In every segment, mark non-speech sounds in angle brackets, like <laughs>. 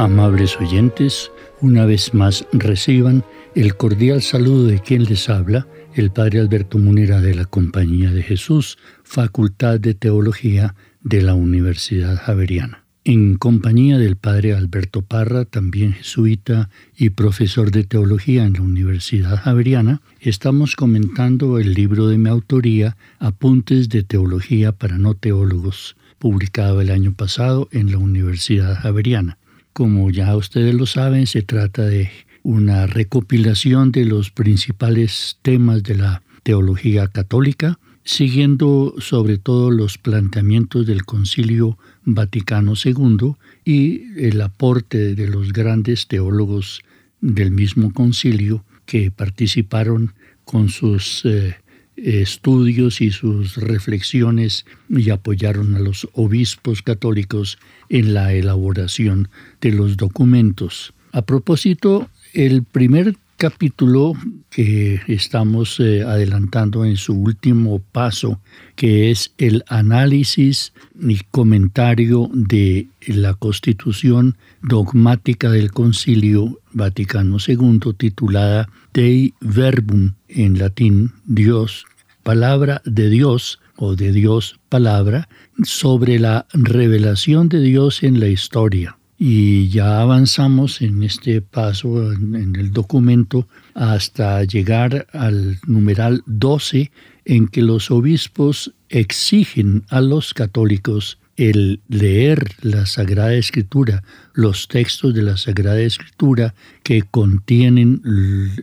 Amables oyentes, una vez más reciban el cordial saludo de quien les habla, el Padre Alberto Munera de la Compañía de Jesús, Facultad de Teología de la Universidad Javeriana. En compañía del Padre Alberto Parra, también jesuita y profesor de teología en la Universidad Javeriana, estamos comentando el libro de mi autoría, Apuntes de Teología para No Teólogos, publicado el año pasado en la Universidad Javeriana. Como ya ustedes lo saben, se trata de una recopilación de los principales temas de la teología católica, siguiendo sobre todo los planteamientos del Concilio Vaticano II y el aporte de los grandes teólogos del mismo concilio que participaron con sus eh, estudios y sus reflexiones y apoyaron a los obispos católicos en la elaboración de los documentos. A propósito, el primer capítulo que estamos eh, adelantando en su último paso, que es el análisis y comentario de la constitución dogmática del Concilio Vaticano II, titulada Dei Verbum en latín, Dios, palabra de Dios o de Dios palabra, sobre la revelación de Dios en la historia. Y ya avanzamos en este paso en, el documento hasta llegar al numeral 12 en que los obispos exigen a los católicos el leer la Sagrada Escritura, los textos de la Sagrada Escritura que contienen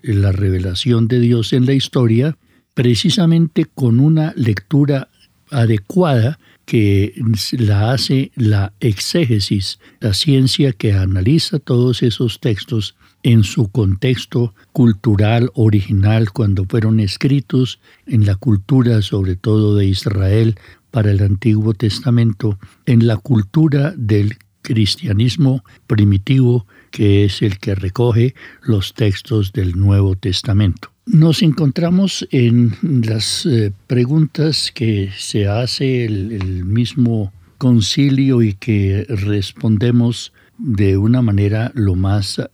la revelación de Dios en la historia, precisamente con una lectura adecuada que la hace la exégesis, la ciencia que analiza todos esos textos en su contexto cultural original cuando fueron escritos en la cultura sobre todo de Israel para el Antiguo Testamento, en la cultura del cristianismo primitivo que es el que recoge los textos del Nuevo Testamento. Nos encontramos en las eh, preguntas que se hace el, mismo concilio y que respondemos de una manera lo más eh,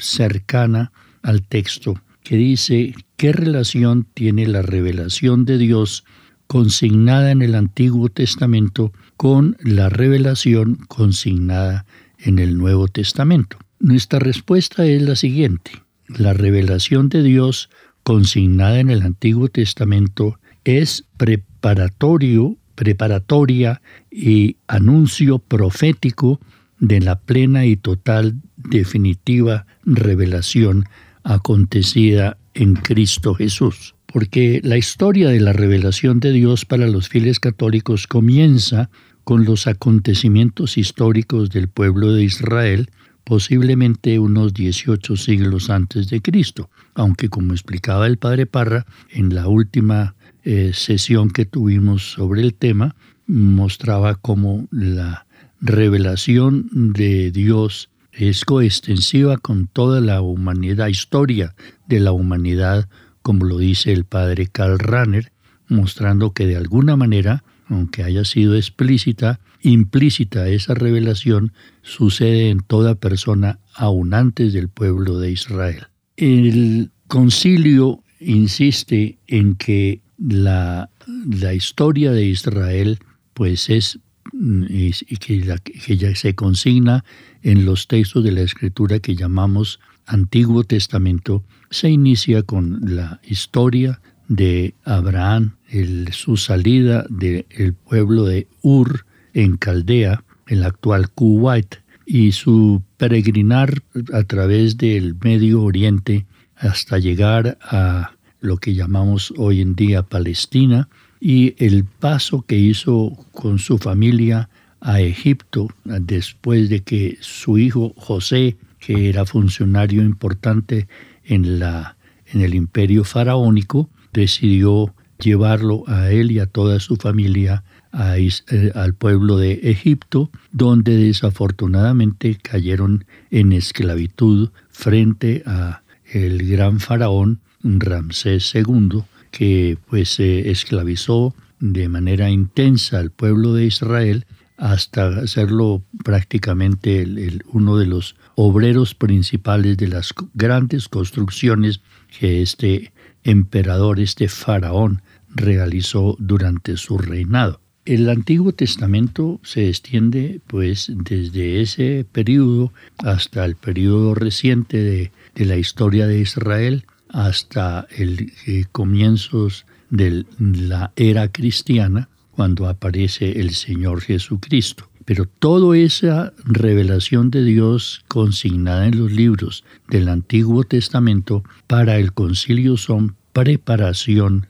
cercana al texto, que dice, ¿qué relación tiene la revelación de Dios consignada en el Antiguo Testamento con la revelación consignada en el Nuevo Testamento? Nuestra respuesta es la siguiente. La revelación de Dios consignada en el Antiguo Testamento es preparatorio, preparatoria y anuncio profético de la plena y total definitiva revelación acontecida en Cristo Jesús. Porque la historia de la revelación de Dios para los fieles católicos comienza con los acontecimientos históricos del pueblo de Israel posiblemente unos 18 siglos antes de Cristo, aunque como explicaba el padre Parra en la última eh, sesión que tuvimos sobre el tema, mostraba cómo la revelación de Dios es coextensiva con toda la humanidad, historia de la humanidad, como lo dice el padre Karl Rahner, mostrando que de alguna manera, aunque haya sido explícita, implícita esa revelación sucede en toda persona aún antes del pueblo de Israel. El concilio insiste en que la, la historia de Israel pues es, que, que ya se consigna en los textos de la escritura que llamamos Antiguo Testamento, se inicia con la historia de Abraham, su salida del pueblo de Ur en Caldea, el actual Kuwait, y su peregrinar a través del Medio Oriente hasta llegar a lo que llamamos hoy en día Palestina, y el paso que hizo con su familia a Egipto después de que su hijo José, que era funcionario importante en, la, en el imperio faraónico, decidió llevarlo a él y a toda su familia eh, al pueblo de Egipto, donde desafortunadamente cayeron en esclavitud frente a el gran faraón Ramsés II, que pues se esclavizó de manera intensa al pueblo de Israel hasta hacerlo prácticamente uno de los obreros principales de las grandes construcciones que este emperador, este faraón, realizó durante su reinado. El Antiguo Testamento se extiende pues desde ese periodo hasta el periodo reciente de, la historia de Israel, hasta el eh, comienzos de la era cristiana, cuando aparece el Señor Jesucristo. Pero toda esa revelación de Dios consignada en los libros del Antiguo Testamento para el concilio son preparación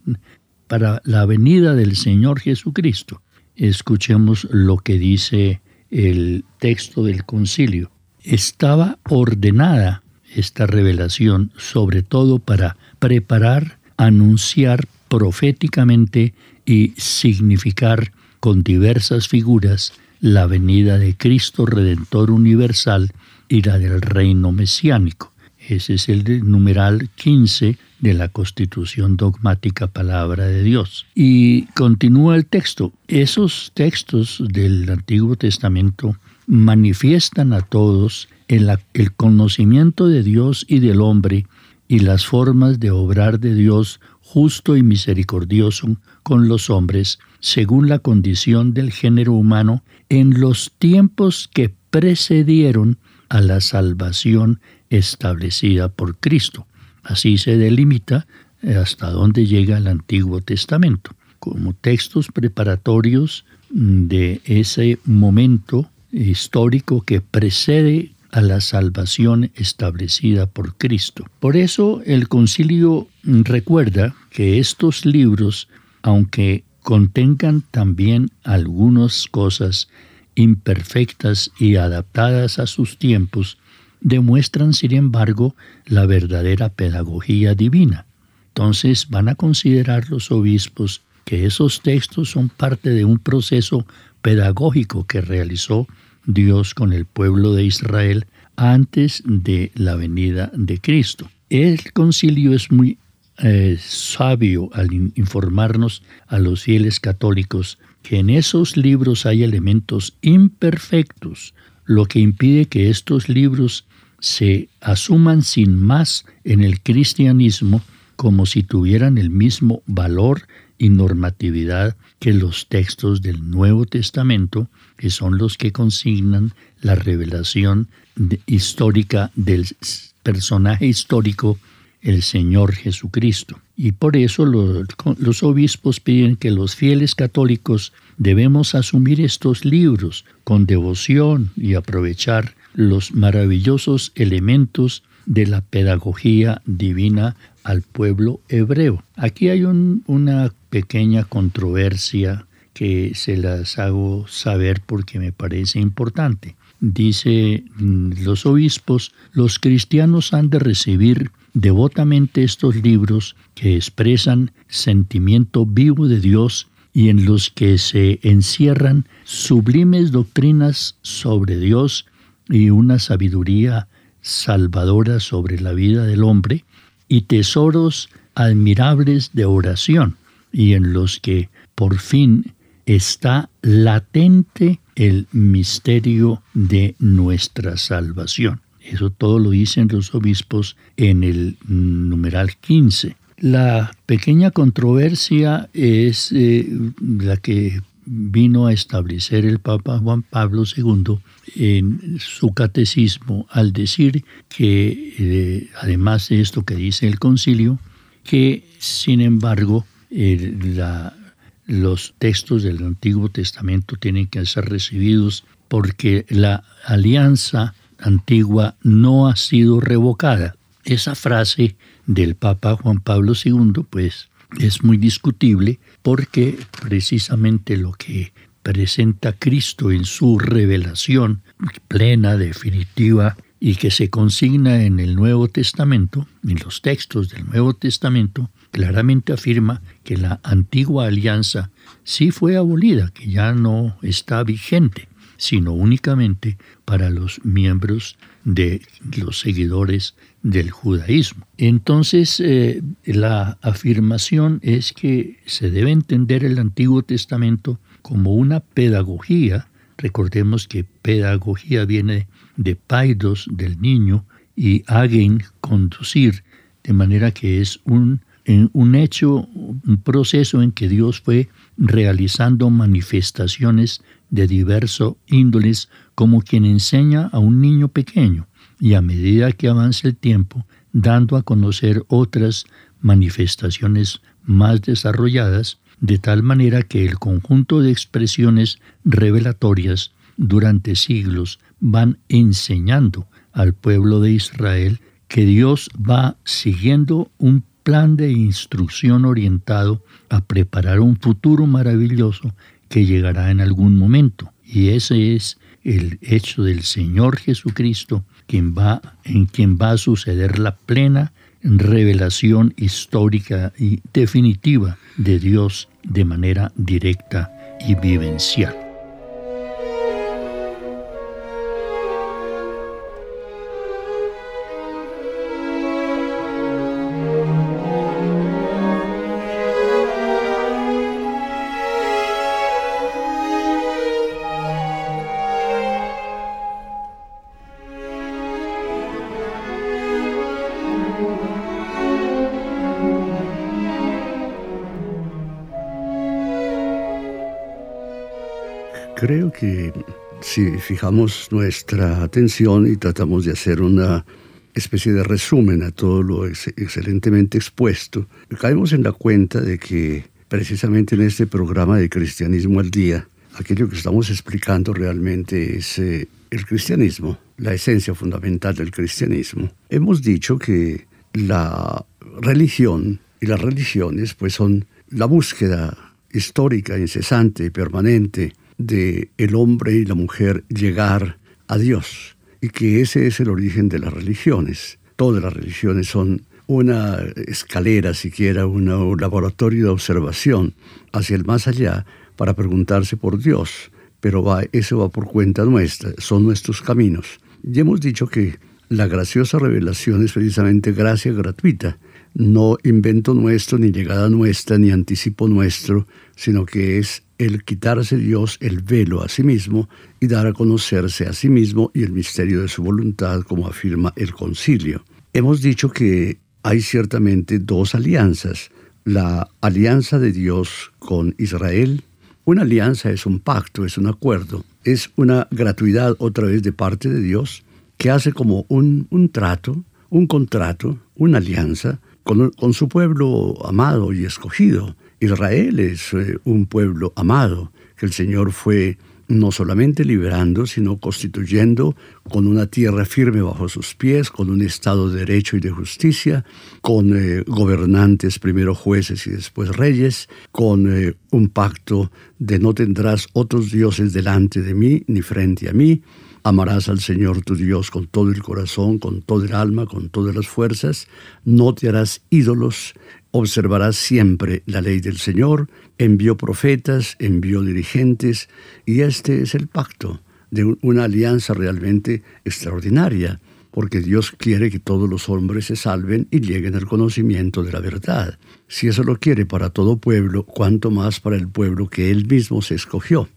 para la venida del Señor Jesucristo. Escuchemos lo que dice el texto del concilio. Estaba ordenada esta revelación sobre todo para preparar, anunciar proféticamente y significar con diversas figuras la venida de Cristo Redentor Universal y la del reino mesiánico. Ese es el numeral 15 de la Constitución Dogmática Palabra de Dios. Y continúa el texto. Esos textos del Antiguo Testamento manifiestan a todos el, conocimiento de Dios y del hombre y las formas de obrar de Dios justo y misericordioso con los hombres, según la condición del género humano, en los tiempos que precedieron a la salvación establecida por Cristo. Así se delimita hasta dónde llega el Antiguo Testamento, como textos preparatorios de ese momento histórico que precede a la salvación establecida por Cristo. Por eso el concilio recuerda que estos libros, aunque contengan también algunas cosas imperfectas y adaptadas a sus tiempos, demuestran, sin embargo, la verdadera pedagogía divina. Entonces van a considerar los obispos que esos textos son parte de un proceso pedagógico que realizó Dios con el pueblo de Israel antes de la venida de Cristo. El concilio es muy eh, sabio al informarnos a los fieles católicos que en esos libros hay elementos imperfectos, lo que impide que estos libros se asuman sin más en el cristianismo como si tuvieran el mismo valor y normatividad que los textos del Nuevo Testamento, que son los que consignan la revelación histórica del personaje histórico, el Señor Jesucristo. Y por eso los, obispos piden que los fieles católicos debemos asumir estos libros con devoción y aprovechar los maravillosos elementos de la pedagogía divina al pueblo hebreo. Aquí hay una pequeña controversia que se las hago saber porque me parece importante. Dice mm, los obispos, los cristianos han de recibir devotamente estos libros que expresan sentimiento vivo de Dios y en los que se encierran sublimes doctrinas sobre Dios y una sabiduría salvadora sobre la vida del hombre y tesoros admirables de oración y en los que por fin está latente el misterio de nuestra salvación. Eso todo lo dicen los obispos en el numeral 15. La pequeña controversia es eh, la que vino a establecer el Papa Juan Pablo II en su catecismo al decir que, eh, además de esto que dice el concilio, que sin embargo los textos del Antiguo Testamento tienen que ser recibidos porque la alianza antigua no ha sido revocada. Esa frase del Papa Juan Pablo II, pues, es muy discutible porque precisamente lo que presenta Cristo en su revelación plena, definitiva, y que se consigna en el Nuevo Testamento, en los textos del Nuevo Testamento, claramente afirma que la antigua alianza sí fue abolida, que ya no está vigente sino únicamente para los miembros de los seguidores del judaísmo. Entonces, eh, la afirmación es que se debe entender el Antiguo Testamento como una pedagogía. Recordemos que pedagogía viene de paidos del niño y hagen conducir, de manera que es un, un hecho, un proceso en que Dios fue realizando manifestaciones de diverso índoles como quien enseña a un niño pequeño y a medida que avanza el tiempo, dando a conocer otras manifestaciones más desarrolladas, de tal manera que el conjunto de expresiones revelatorias durante siglos van enseñando al pueblo de Israel que Dios va siguiendo un plan de instrucción orientado a preparar un futuro maravilloso que llegará en algún momento. Y ese es el hecho del Señor Jesucristo, quien va, en quien va a suceder la plena revelación histórica y definitiva de Dios de manera directa y vivencial. Creo que si fijamos nuestra atención y tratamos de hacer una especie de resumen a todo lo excelentemente expuesto, caemos en la cuenta de que precisamente en este programa de Cristianismo al Día, aquello que estamos explicando realmente es eh, el cristianismo, la esencia fundamental del cristianismo. Hemos dicho que la religión y las religiones pues son la búsqueda histórica, incesante y permanente de el hombre y la mujer llegar a Dios y que ese es el origen de las religiones. Todas las religiones son una escalera, siquiera un laboratorio de observación hacia el más allá para preguntarse por Dios, pero va, eso va por cuenta nuestra, son nuestros caminos. Ya hemos dicho que la graciosa revelación es precisamente gracia gratuita, no invento nuestro, ni llegada nuestra, ni anticipo nuestro, sino que es el quitarse Dios el velo a sí mismo y dar a conocerse a sí mismo y el misterio de su voluntad, como afirma el concilio. Hemos dicho que hay ciertamente dos alianzas. La alianza de Dios con Israel. Una alianza es un pacto, es un acuerdo, es una gratuidad otra vez de parte de Dios que hace como un, un trato, un contrato, una alianza con, su pueblo amado y escogido. Israel es eh, un pueblo amado, que el Señor fue no solamente liberando, sino constituyendo con una tierra firme bajo sus pies, con un Estado de derecho y de justicia, con eh, gobernantes, primero jueces y después reyes, con eh, un pacto de no tendrás otros dioses delante de mí ni frente a mí, amarás al Señor tu Dios con todo el corazón, con todo el alma, con todas las fuerzas, no te harás ídolos, observarás siempre la ley del Señor, envió profetas, envió dirigentes, y este es el pacto de una alianza realmente extraordinaria, porque Dios quiere que todos los hombres se salven y lleguen al conocimiento de la verdad. Si eso lo quiere para todo pueblo, cuánto más para el pueblo que Él mismo se escogió,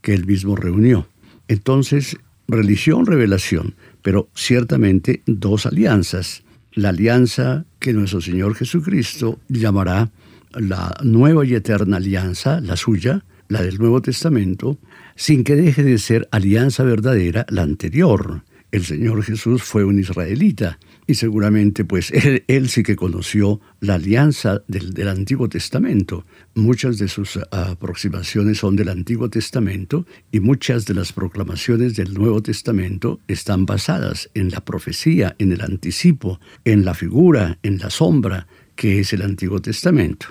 que él mismo reunió. Entonces, religión, revelación, pero ciertamente dos alianzas. La alianza que nuestro Señor Jesucristo llamará la nueva y eterna alianza, la suya, la del Nuevo Testamento, sin que deje de ser alianza verdadera la anterior. El Señor Jesús fue un israelita y seguramente pues <laughs> él, sí que conoció la alianza del, del, Antiguo Testamento. Muchas de sus aproximaciones son del Antiguo Testamento y muchas de las proclamaciones del Nuevo Testamento están basadas en la profecía, en el anticipo, en la figura, en la sombra que es el Antiguo Testamento.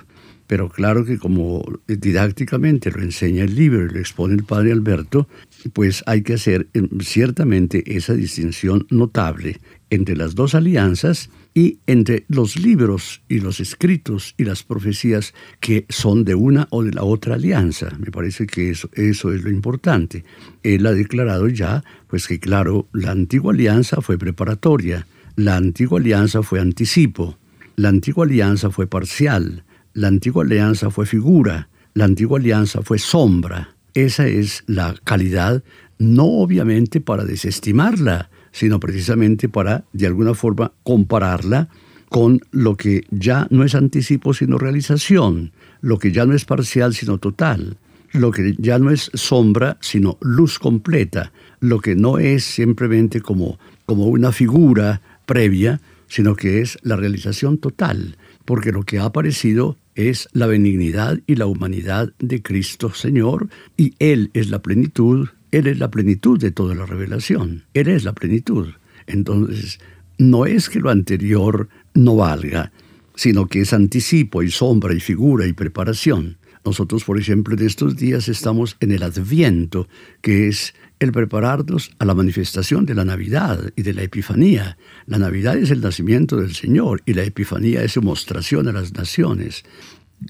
Pero claro que como didácticamente lo enseña el libro y lo expone el padre Alberto, pues hay que hacer em, ciertamente esa distinción notable entre las dos alianzas y entre los libros y los escritos y las profecías que son de una o de la otra alianza. Me parece que eso, eso es lo importante. Él ha declarado ya, pues que claro, la antigua alianza fue preparatoria, la antigua alianza fue anticipo, la antigua alianza fue parcial, la antigua alianza fue figura, la antigua alianza fue sombra. Esa es la calidad, no obviamente para desestimarla, sino precisamente para, de alguna forma, compararla con lo que ya no es anticipo sino realización, lo que ya no es parcial sino total, lo que ya no es sombra sino luz completa, lo que no es simplemente como, como una figura previa, sino que es la realización total, porque lo que ha aparecido es la benignidad y la humanidad de Cristo Señor, y Él es la plenitud, Él es la plenitud de toda la revelación, Él es la plenitud. Entonces, no es que lo anterior no valga, sino que es anticipo y sombra y figura y preparación. Nosotros, por ejemplo, en estos días estamos en el Adviento, que es el prepararnos a la manifestación de la Navidad y de la Epifanía. La Navidad es el nacimiento del Señor y la Epifanía es su mostración a las naciones.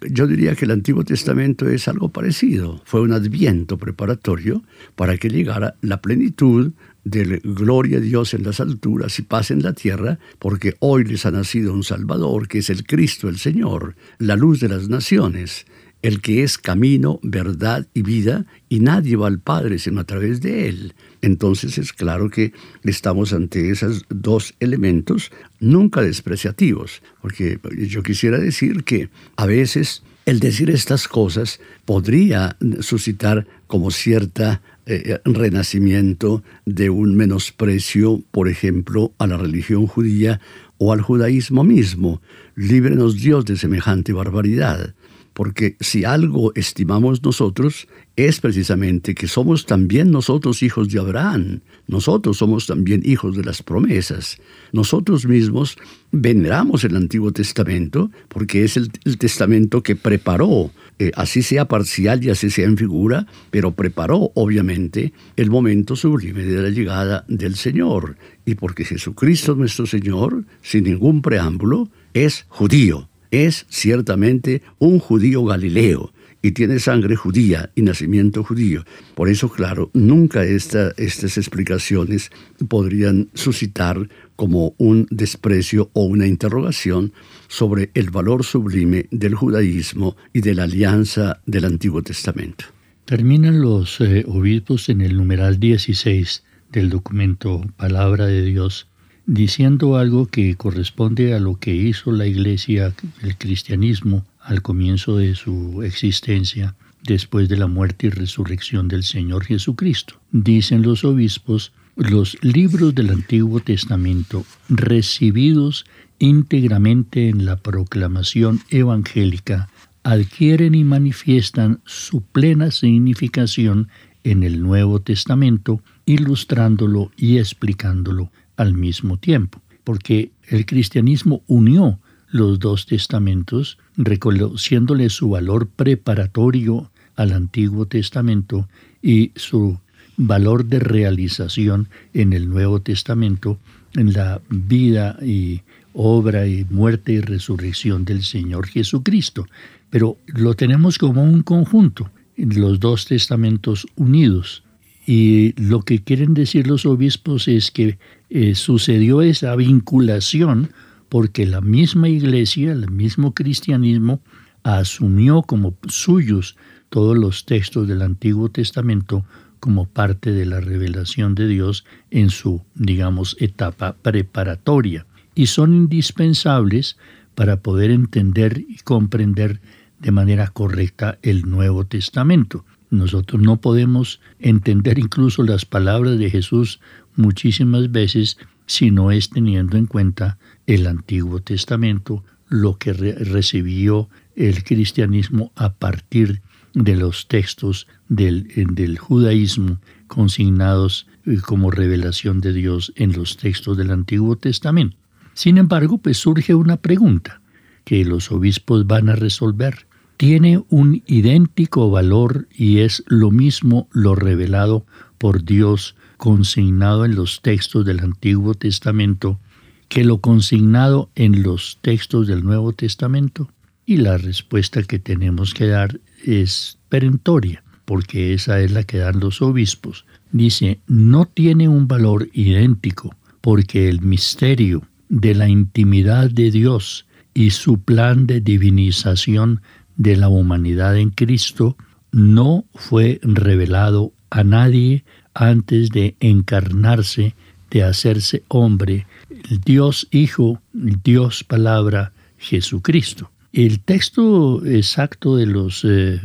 Yo diría que el Antiguo Testamento es algo parecido. Fue un adviento preparatorio para que llegara la plenitud de gloria a Dios en las alturas y paz en la tierra, porque hoy les ha nacido un Salvador, que es el Cristo el Señor, la luz de las naciones el que es camino, verdad y vida, y nadie va al Padre sino a través de Él. Entonces es claro que estamos ante esos dos elementos nunca despreciativos, porque yo quisiera decir que a veces el decir estas cosas podría suscitar como cierta eh, renacimiento de un menosprecio, por ejemplo, a la religión judía o al judaísmo mismo. Líbrenos Dios de semejante barbaridad porque si algo estimamos nosotros es precisamente que somos también nosotros hijos de Abraham, nosotros somos también hijos de las promesas, nosotros mismos veneramos el Antiguo Testamento porque es el, testamento que preparó, eh, así sea parcial y así sea en figura, pero preparó obviamente el momento sublime de la llegada del Señor, y porque Jesucristo nuestro Señor, sin ningún preámbulo, es judío es ciertamente un judío galileo y tiene sangre judía y nacimiento judío. Por eso, claro, nunca estas explicaciones podrían suscitar como un desprecio o una interrogación sobre el valor sublime del judaísmo y de la alianza del Antiguo Testamento. Terminan los eh, obispos en el numeral 16 del documento Palabra de Dios diciendo algo que corresponde a lo que hizo la Iglesia, el cristianismo, al comienzo de su existencia, después de la muerte y resurrección del Señor Jesucristo. Dicen los obispos, los libros del Antiguo Testamento, recibidos íntegramente en la proclamación evangélica, adquieren y manifiestan su plena significación en el Nuevo Testamento, ilustrándolo y explicándolo al mismo tiempo, porque el cristianismo unió los dos testamentos, reconociéndole su valor preparatorio al Antiguo Testamento y su valor de realización en el Nuevo Testamento, en la vida y obra y muerte y resurrección del Señor Jesucristo. Pero lo tenemos como un conjunto, los dos testamentos unidos. Y lo que quieren decir los obispos es que eh, sucedió esa vinculación porque la misma iglesia, el mismo cristianismo, asumió como suyos todos los textos del Antiguo Testamento como parte de la revelación de Dios en su, digamos, etapa preparatoria y son indispensables para poder entender y comprender de manera correcta el Nuevo Testamento. Nosotros no podemos entender incluso las palabras de Jesús muchísimas veces si no es teniendo en cuenta el Antiguo Testamento, lo que recibió el cristianismo a partir de los textos del, del judaísmo consignados eh, como revelación de Dios en los textos del Antiguo Testamento. Sin embargo, pues surge una pregunta que los obispos van a resolver. ¿Tiene un idéntico valor y es lo mismo lo revelado por Dios consignado en los textos del Antiguo Testamento que lo consignado en los textos del Nuevo Testamento? Y la respuesta que tenemos que dar es perentoria, porque esa es la que dan los obispos. Dice, no tiene un valor idéntico, porque el misterio de la intimidad de Dios y su plan de divinización de la humanidad en Cristo no fue revelado a nadie antes de encarnarse, de hacerse hombre, Dios Hijo, Dios Palabra, Jesucristo. El texto exacto de los eh,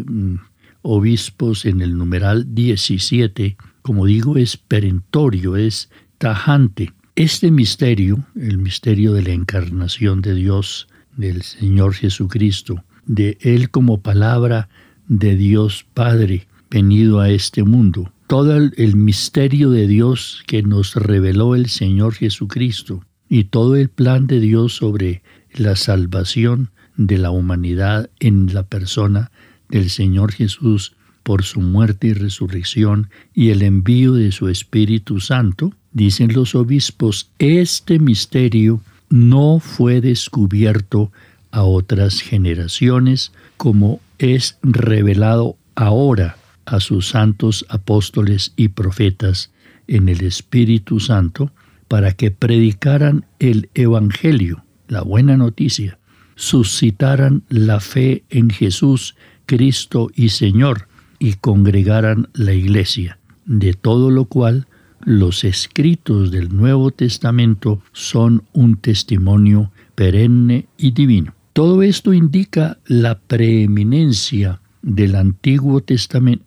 obispos en el numeral 17, como digo, es perentorio, es tajante. Este misterio, el misterio de la encarnación de Dios, del Señor Jesucristo, de Él como palabra de Dios Padre venido a este mundo, todo el, misterio de Dios que nos reveló el Señor Jesucristo y todo el plan de Dios sobre la salvación de la humanidad en la persona del Señor Jesús por su muerte y resurrección y el envío de su Espíritu Santo, dicen los obispos, este misterio no fue descubierto a otras generaciones como es revelado ahora a sus santos apóstoles y profetas en el Espíritu Santo para que predicaran el Evangelio, la buena noticia, suscitaran la fe en Jesús, Cristo y Señor, y congregaran la iglesia, de todo lo cual los escritos del Nuevo Testamento son un testimonio perenne y divino. Todo esto indica la preeminencia del Antiguo Testamento,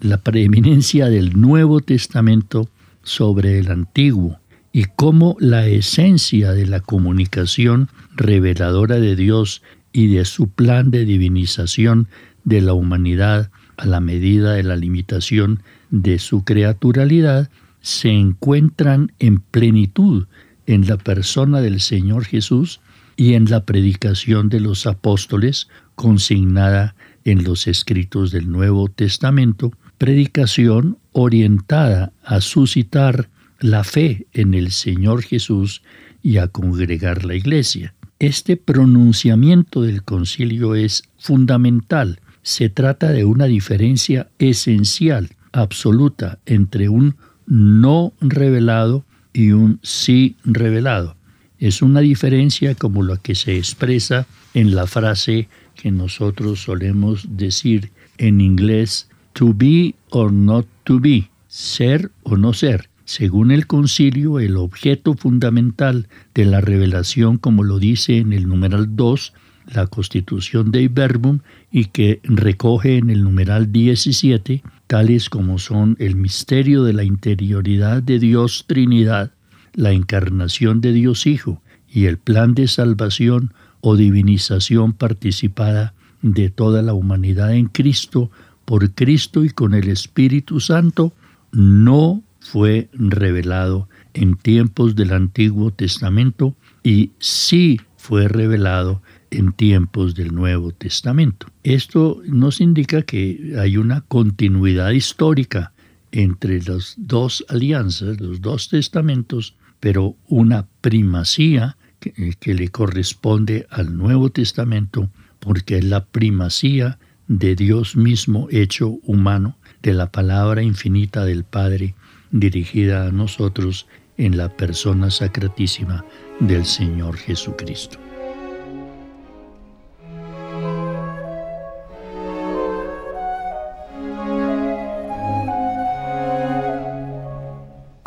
la preeminencia del Nuevo Testamento sobre el Antiguo y cómo la esencia de la comunicación reveladora de Dios y de su plan de divinización de la humanidad a la medida de la limitación de su creaturalidad, se encuentran en plenitud en la persona del Señor Jesús y en la predicación de los apóstoles consignada en los escritos del Nuevo Testamento, predicación orientada a suscitar la fe en el Señor Jesús y a congregar la iglesia. Este pronunciamiento del concilio es fundamental. Se trata de una diferencia esencial, absoluta, entre un no revelado y un sí revelado. Es una diferencia como la que se expresa en la frase que nosotros solemos decir en inglés to be or not to be, ser o no ser. Según el concilio, el objeto fundamental de la revelación, como lo dice en el numeral 2, la constitución de Verbum, y que recoge en el numeral 17, tales como son el misterio de la interioridad de Dios Trinidad, la encarnación de Dios Hijo y el plan de salvación o divinización participada de toda la humanidad en Cristo, por Cristo y con el Espíritu Santo, no fue revelado en tiempos del Antiguo Testamento y sí fue revelado en tiempos del Nuevo Testamento. Esto nos indica que hay una continuidad histórica entre las dos alianzas, los dos testamentos, pero una primacía que, que, le corresponde al Nuevo Testamento porque es la primacía de Dios mismo hecho humano, de la palabra infinita del Padre dirigida a nosotros en la persona sacratísima del Señor Jesucristo.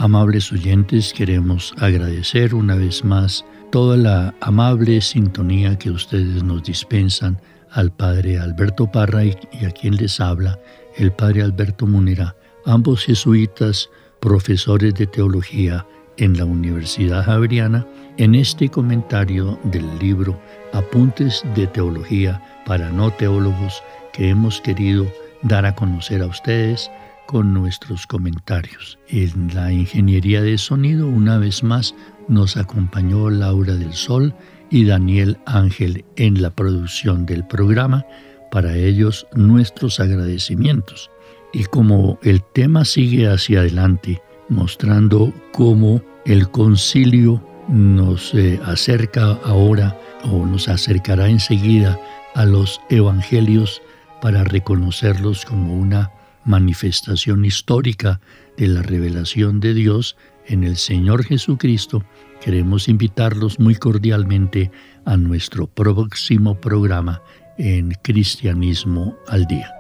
Amables oyentes, queremos agradecer una vez más toda la amable sintonía que ustedes nos dispensan al Padre Alberto Parra y, a quien les habla el Padre Alberto Munera, ambos jesuitas, profesores de teología en la Universidad Javeriana, en este comentario del libro Apuntes de Teología para no teólogos que hemos querido dar a conocer a ustedes con nuestros comentarios. En la ingeniería de sonido, una vez más, nos acompañó Laura del Sol y Daniel Ángel en la producción del programa. Para ellos, nuestros agradecimientos. Y como el tema sigue hacia adelante, mostrando cómo el concilio nos eh, acerca ahora o nos acercará enseguida a los evangelios para reconocerlos como una manifestación histórica de la revelación de Dios en el Señor Jesucristo, queremos invitarlos muy cordialmente a nuestro próximo programa en Cristianismo al Día.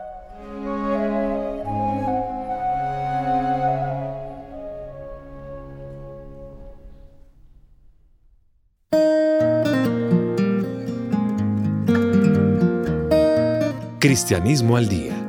Cristianismo al Día